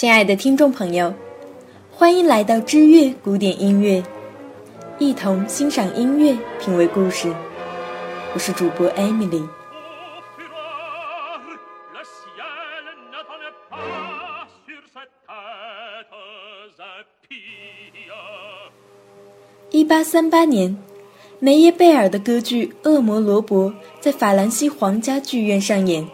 亲爱的听众朋友，欢迎来到知乐古典音乐，一同欣赏音乐，品味故事。我是主播 Emily。一八三八年，梅耶贝尔的歌剧《恶魔罗伯》在法兰西皇家剧院上演。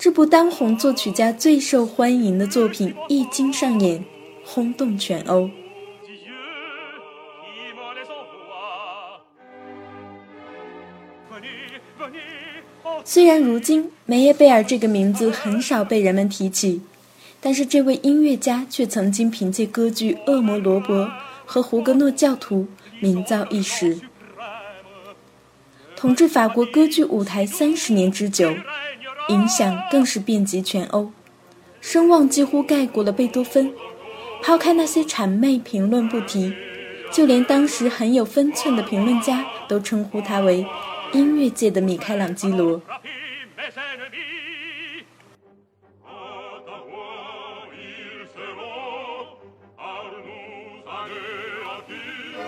这部当红作曲家最受欢迎的作品一经上演，轰动全欧。虽然如今梅耶贝尔这个名字很少被人们提起，但是这位音乐家却曾经凭借歌剧《恶魔罗伯》和《胡格诺教徒》名噪一时，统治法国歌剧舞台三十年之久。影响更是遍及全欧，声望几乎盖过了贝多芬。抛开那些谄媚评论不提，就连当时很有分寸的评论家都称呼他为音乐界的米开朗基罗。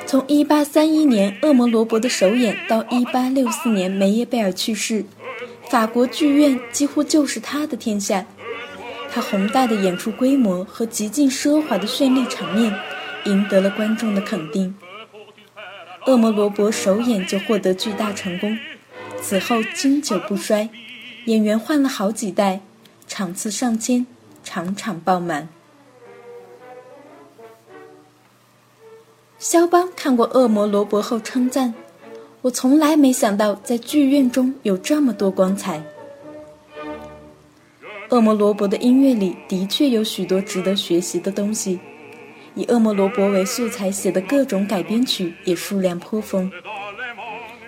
从1831年《恶魔罗伯》的首演到1864年梅耶贝尔去世。法国剧院几乎就是他的天下，他宏大的演出规模和极尽奢华的绚丽场面，赢得了观众的肯定。《恶魔罗伯》首演就获得巨大成功，此后经久不衰，演员换了好几代，场次上千，场场爆满。肖邦看过《恶魔罗伯》后称赞。我从来没想到，在剧院中有这么多光彩。恶魔罗伯的音乐里的确有许多值得学习的东西，以恶魔罗伯为素材写的各种改编曲也数量颇丰，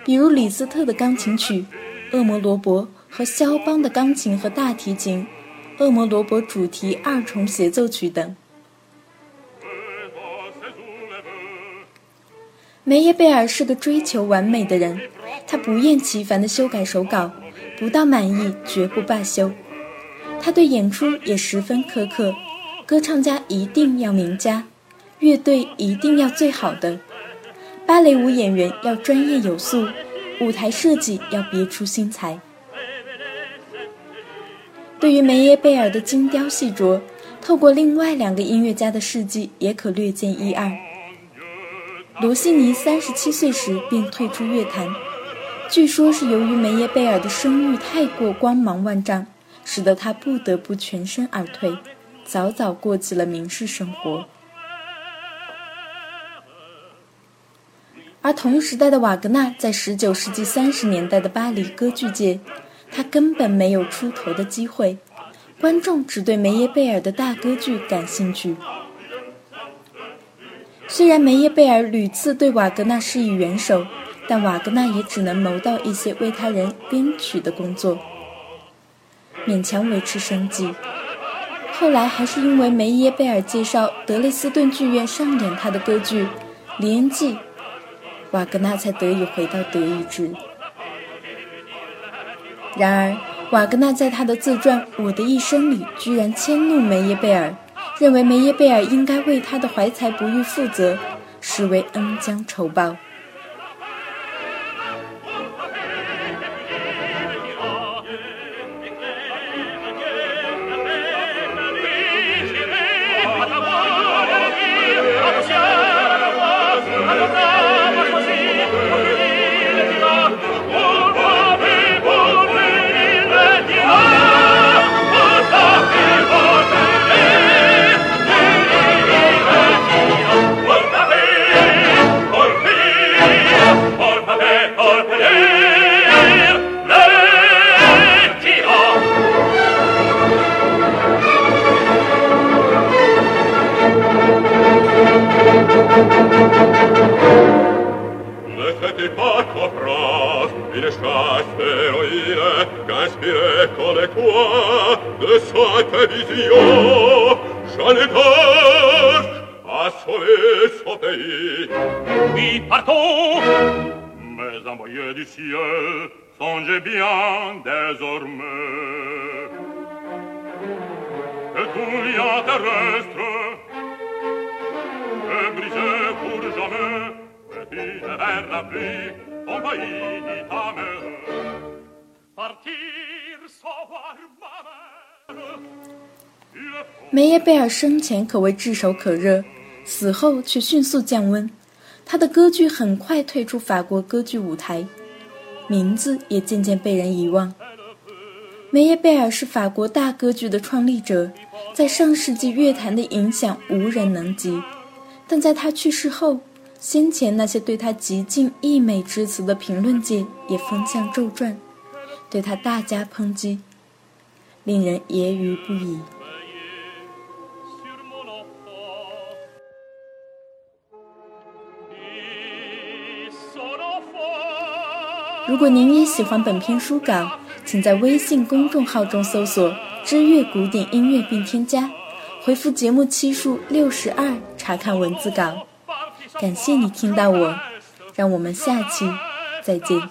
比如李斯特的钢琴曲《恶魔罗伯》和肖邦的钢琴和大提琴《恶魔罗伯主题二重协奏曲》等。梅耶贝尔是个追求完美的人，他不厌其烦地修改手稿，不到满意绝不罢休。他对演出也十分苛刻，歌唱家一定要名家，乐队一定要最好的，芭蕾舞演员要专业有素，舞台设计要别出心裁。对于梅耶贝尔的精雕细琢，透过另外两个音乐家的事迹也可略见一二。罗西尼三十七岁时便退出乐坛，据说是由于梅耶贝尔的声誉太过光芒万丈，使得他不得不全身而退，早早过起了名士生活。而同时代的瓦格纳在十九世纪三十年代的巴黎歌剧界，他根本没有出头的机会，观众只对梅耶贝尔的大歌剧感兴趣。虽然梅耶贝尔屡次对瓦格纳施以援手，但瓦格纳也只能谋到一些为他人编曲的工作，勉强维持生计。后来还是因为梅耶贝尔介绍德累斯顿剧院上演他的歌剧《李恩记》，瓦格纳才得以回到德意志。然而，瓦格纳在他的自传《我的一生》里居然迁怒梅耶贝尔。认为梅耶贝尔应该为他的怀才不遇负责，实为恩将仇报。Лехати пако прав, или шасте роиле, Каспире колекуа, де сата визио, Жанетаж, а соле сотеи. Vi parto, Mes envoyés du ciel, songez bien désormais, Et tu, lien terrestre 梅耶贝尔生前可谓炙手可热，死后却迅速降温。他的歌剧很快退出法国歌剧舞台，名字也渐渐被人遗忘。梅耶贝尔是法国大歌剧的创立者，在上世纪乐坛的影响无人能及。但在他去世后，先前那些对他极尽溢美之词的评论界也风向骤转，对他大加抨击，令人揶揄不已。如果您也喜欢本篇书稿，请在微信公众号中搜索“知乐古典音乐”并添加，回复节目期数六十二查看文字稿。感谢你听到我，让我们下期再见。